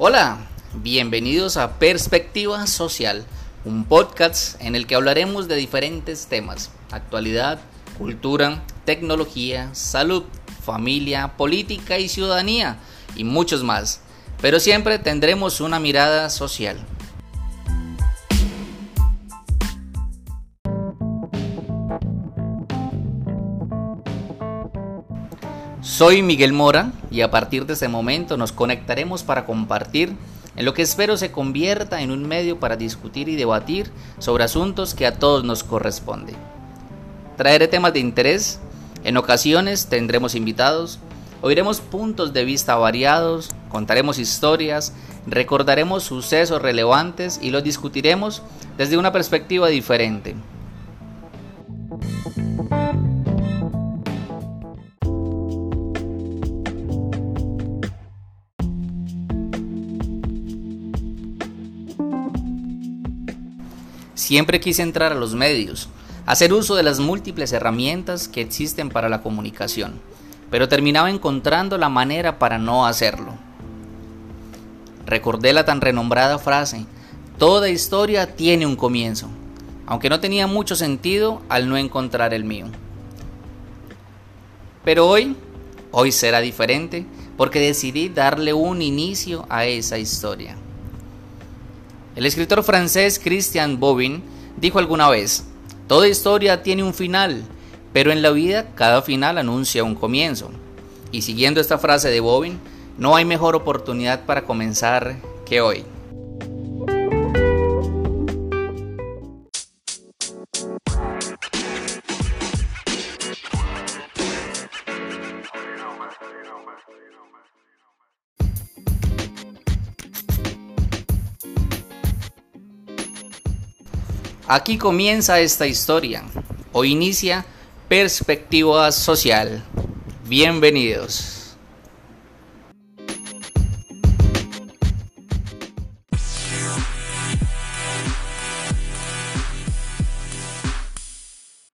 Hola, bienvenidos a Perspectiva Social, un podcast en el que hablaremos de diferentes temas, actualidad, cultura, tecnología, salud, familia, política y ciudadanía y muchos más, pero siempre tendremos una mirada social. Soy Miguel Mora y a partir de este momento nos conectaremos para compartir en lo que espero se convierta en un medio para discutir y debatir sobre asuntos que a todos nos corresponde. Traeré temas de interés, en ocasiones tendremos invitados, oiremos puntos de vista variados, contaremos historias, recordaremos sucesos relevantes y los discutiremos desde una perspectiva diferente. Siempre quise entrar a los medios, hacer uso de las múltiples herramientas que existen para la comunicación, pero terminaba encontrando la manera para no hacerlo. Recordé la tan renombrada frase, toda historia tiene un comienzo, aunque no tenía mucho sentido al no encontrar el mío. Pero hoy, hoy será diferente porque decidí darle un inicio a esa historia. El escritor francés Christian Bobin dijo alguna vez, toda historia tiene un final, pero en la vida cada final anuncia un comienzo. Y siguiendo esta frase de Bobin, no hay mejor oportunidad para comenzar que hoy. Aquí comienza esta historia, o inicia Perspectiva Social. Bienvenidos.